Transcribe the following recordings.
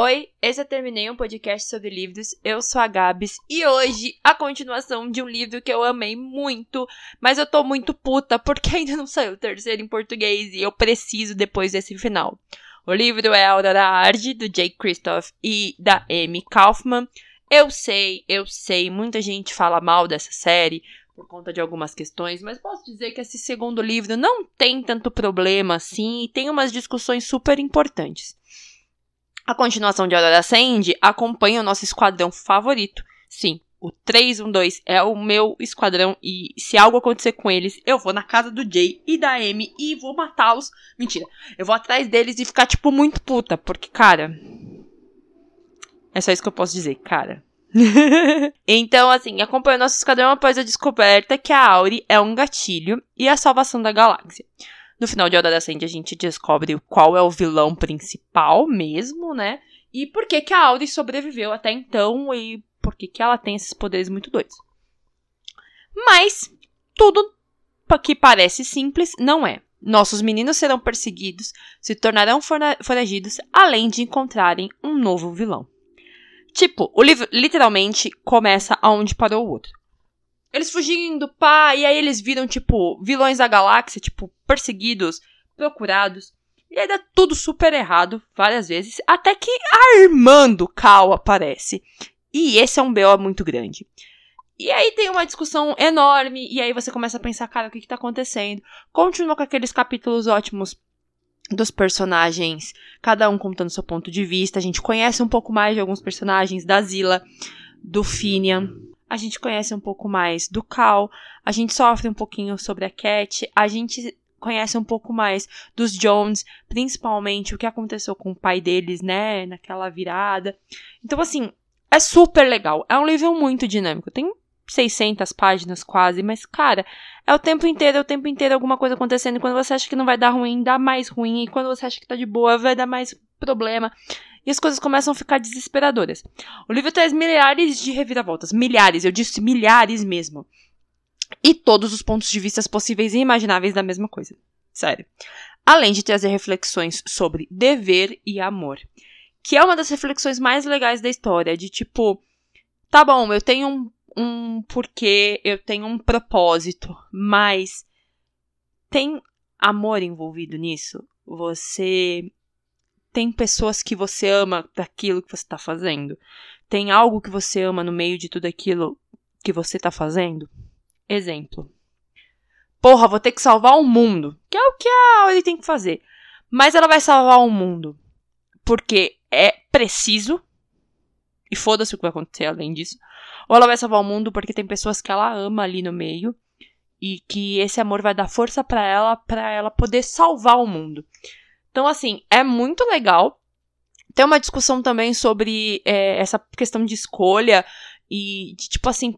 Oi, esse é Terminei um podcast sobre livros. Eu sou a Gabs e hoje a continuação de um livro que eu amei muito, mas eu tô muito puta porque ainda não saiu o terceiro em português e eu preciso depois desse final. O livro é Aurora Arde, do Jake Christoph e da Amy Kaufman. Eu sei, eu sei, muita gente fala mal dessa série por conta de algumas questões, mas posso dizer que esse segundo livro não tem tanto problema assim e tem umas discussões super importantes. A continuação de Aurora Ascend acompanha o nosso esquadrão favorito. Sim, o 312 é o meu esquadrão e se algo acontecer com eles, eu vou na casa do Jay e da Amy e vou matá-los. Mentira, eu vou atrás deles e ficar tipo muito puta, porque cara, é só isso que eu posso dizer, cara. então, assim, acompanha o nosso esquadrão após a descoberta que a Auri é um gatilho e a salvação da galáxia. No final de Hora da Ascend, a gente descobre qual é o vilão principal mesmo, né? E por que, que a Auri sobreviveu até então e por que, que ela tem esses poderes muito doidos. Mas tudo que parece simples não é. Nossos meninos serão perseguidos, se tornarão foragidos, além de encontrarem um novo vilão. Tipo, o livro literalmente começa aonde parou o outro. Eles fugindo, pá, e aí eles viram, tipo, vilões da galáxia, tipo, perseguidos, procurados. E aí dá tudo super errado várias vezes, até que a irmã do Cal aparece. E esse é um BO muito grande. E aí tem uma discussão enorme, e aí você começa a pensar, cara, o que que tá acontecendo? Continua com aqueles capítulos ótimos dos personagens, cada um contando seu ponto de vista. A gente conhece um pouco mais de alguns personagens, da Zila, do Finian, a gente conhece um pouco mais do Cal, a gente sofre um pouquinho sobre a Cat, a gente conhece um pouco mais dos Jones, principalmente o que aconteceu com o pai deles, né, naquela virada. Então, assim, é super legal. É um livro muito dinâmico. Tem 600 páginas quase, mas, cara, é o tempo inteiro, é o tempo inteiro alguma coisa acontecendo. E quando você acha que não vai dar ruim, dá mais ruim. E quando você acha que tá de boa, vai dar mais problema e as coisas começam a ficar desesperadoras. O livro traz milhares de reviravoltas. Milhares, eu disse milhares mesmo. E todos os pontos de vista possíveis e imagináveis da mesma coisa. Sério. Além de trazer reflexões sobre dever e amor. Que é uma das reflexões mais legais da história. De tipo, tá bom, eu tenho um, um porquê, eu tenho um propósito, mas tem amor envolvido nisso? Você tem pessoas que você ama daquilo que você está fazendo? Tem algo que você ama no meio de tudo aquilo que você está fazendo? Exemplo. Porra, vou ter que salvar o mundo. Que é o que a Auri tem que fazer. Mas ela vai salvar o mundo porque é preciso. E foda-se o que vai acontecer além disso. Ou ela vai salvar o mundo porque tem pessoas que ela ama ali no meio. E que esse amor vai dar força para ela, para ela poder salvar o mundo. Então, assim, é muito legal. Tem uma discussão também sobre é, essa questão de escolha e de, tipo assim,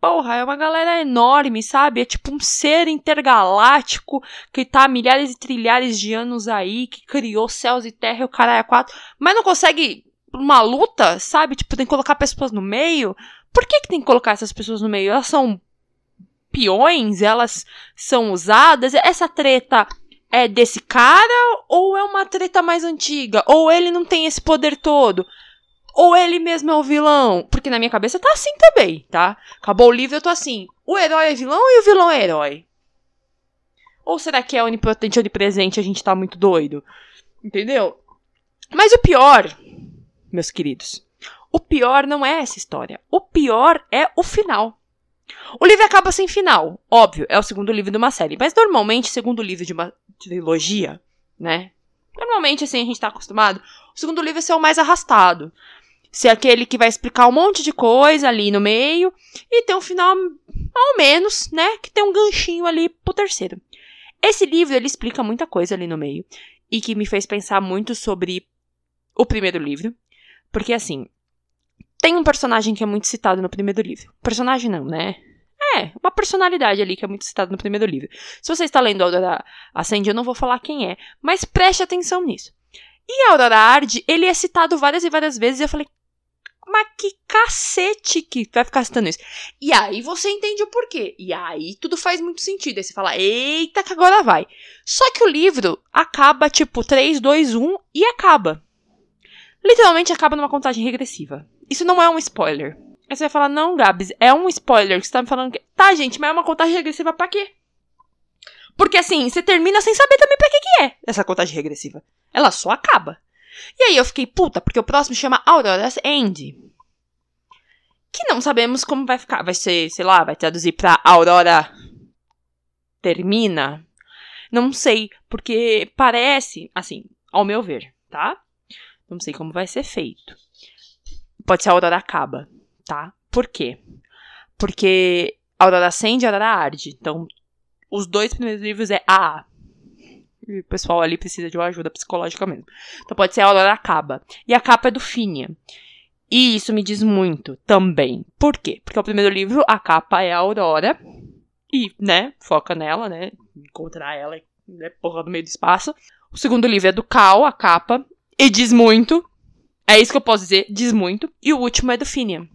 porra, é uma galera enorme, sabe? É tipo um ser intergaláctico que tá há milhares e trilhares de anos aí, que criou céus e terra e o caralho é quatro, mas não consegue uma luta, sabe? Tipo, tem que colocar pessoas no meio. Por que, que tem que colocar essas pessoas no meio? Elas são peões, elas são usadas. Essa treta é desse cara ou é uma treta mais antiga? Ou ele não tem esse poder todo? Ou ele mesmo é o vilão? Porque na minha cabeça tá assim também, tá? Acabou o livro, eu tô assim. O herói é vilão e o vilão é herói? Ou será que é onipotente onipresente a gente tá muito doido? Entendeu? Mas o pior, meus queridos, o pior não é essa história. O pior é o final. O livro acaba sem final. Óbvio, é o segundo livro de uma série. Mas normalmente, segundo livro de uma trilogia, né? Normalmente, assim, a gente tá acostumado. O segundo livro é ser o mais arrastado. Ser aquele que vai explicar um monte de coisa ali no meio. E ter um final, ao menos, né? Que tem um ganchinho ali pro terceiro. Esse livro, ele explica muita coisa ali no meio. E que me fez pensar muito sobre o primeiro livro. Porque, assim, tem um personagem que é muito citado no primeiro livro. Personagem não, né? É, uma personalidade ali que é muito citada no primeiro livro. Se você está lendo Aurora Ascend, eu não vou falar quem é, mas preste atenção nisso. E Aurora Arde, ele é citado várias e várias vezes e eu falei, mas que cacete que vai ficar citando isso. E aí você entende o porquê. E aí tudo faz muito sentido. Aí você fala, eita, que agora vai. Só que o livro acaba tipo 3, 2, 1 e acaba. literalmente acaba numa contagem regressiva. Isso não é um spoiler. Aí você vai falar, não, Gabs, é um spoiler que você tá me falando que. Tá, gente, mas é uma contagem regressiva pra quê? Porque assim, você termina sem saber também pra que, que é essa contagem regressiva. Ela só acaba. E aí eu fiquei puta, porque o próximo chama Aurora's End. Que não sabemos como vai ficar. Vai ser, sei lá, vai traduzir pra Aurora termina. Não sei, porque parece, assim, ao meu ver, tá? Não sei como vai ser feito. Pode ser a Aurora acaba tá? Por quê? Porque Aurora acende e Aurora arde. Então, os dois primeiros livros é AA. E o pessoal ali precisa de uma ajuda psicológica mesmo. Então pode ser a Aurora acaba. E a capa é do Finia. E isso me diz muito também. Por quê? Porque o primeiro livro, a capa é a Aurora. E, né, foca nela, né? Encontrar ela, né, porra, no meio do espaço. O segundo livro é do Cal, a capa. E diz muito. É isso que eu posso dizer, diz muito. E o último é do Finian.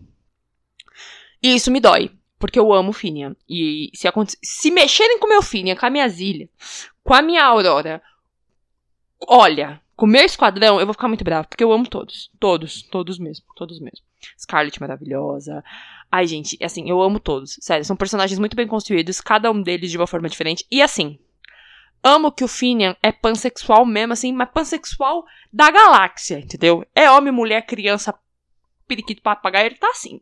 E isso me dói, porque eu amo Finian. E se, se mexerem com o meu Finian, com a minha Zilha, com a minha Aurora, olha, com o meu esquadrão, eu vou ficar muito brava, porque eu amo todos. Todos, todos mesmo, todos mesmo. Scarlet maravilhosa. Ai, gente, assim, eu amo todos. Sério, são personagens muito bem construídos, cada um deles de uma forma diferente. E assim, amo que o Finian é pansexual mesmo, assim, mas pansexual da galáxia, entendeu? É homem, mulher, criança, periquito, papagaio, ele tá assim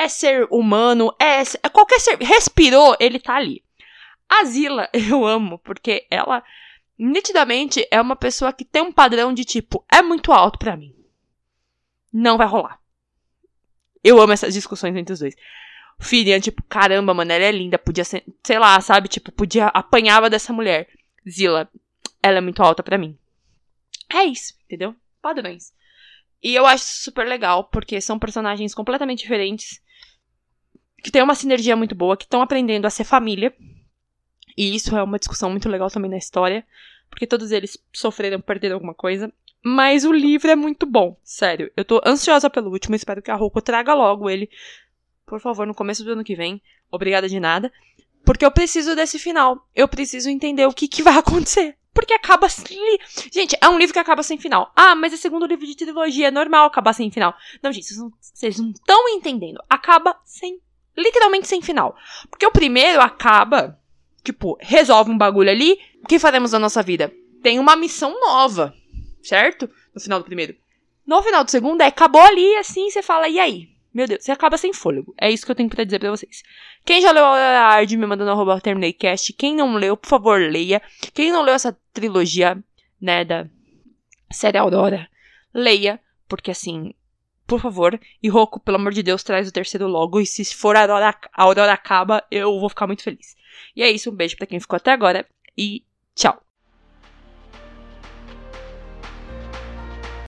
é ser humano, é, é qualquer ser. Respirou, ele tá ali. A Zila, eu amo, porque ela nitidamente é uma pessoa que tem um padrão de tipo, é muito alto para mim. Não vai rolar. Eu amo essas discussões entre os dois. Firian, tipo, caramba, mano, ela é linda, podia ser, sei lá, sabe, tipo, podia apanhava dessa mulher. Zila, ela é muito alta para mim. É isso, entendeu? Padrões. E eu acho super legal, porque são personagens completamente diferentes que tem uma sinergia muito boa, que estão aprendendo a ser família. E isso é uma discussão muito legal também na história, porque todos eles sofreram, perderam alguma coisa. Mas o livro é muito bom, sério. Eu tô ansiosa pelo último, espero que a Roku traga logo ele, por favor, no começo do ano que vem. Obrigada de nada. Porque eu preciso desse final. Eu preciso entender o que, que vai acontecer. Porque acaba sem. Gente, é um livro que acaba sem final. Ah, mas é segundo livro de trilogia, é normal acabar sem final. Não, gente, vocês não estão entendendo. Acaba sem literalmente sem final. Porque o primeiro acaba, tipo, resolve um bagulho ali. O que faremos na nossa vida? Tem uma missão nova, certo? No final do primeiro. No final do segundo, é acabou ali, assim, você fala, e aí? Meu Deus, você acaba sem fôlego. É isso que eu tenho pra dizer pra vocês. Quem já leu a Ard, me mandando arroba TermineiCast. Quem não leu, por favor, leia. Quem não leu essa trilogia, né, da série Aurora, leia. Porque, assim, por favor. E Roku, pelo amor de Deus, traz o terceiro logo. E se for a Aurora, a Aurora acaba, eu vou ficar muito feliz. E é isso, um beijo para quem ficou até agora e tchau.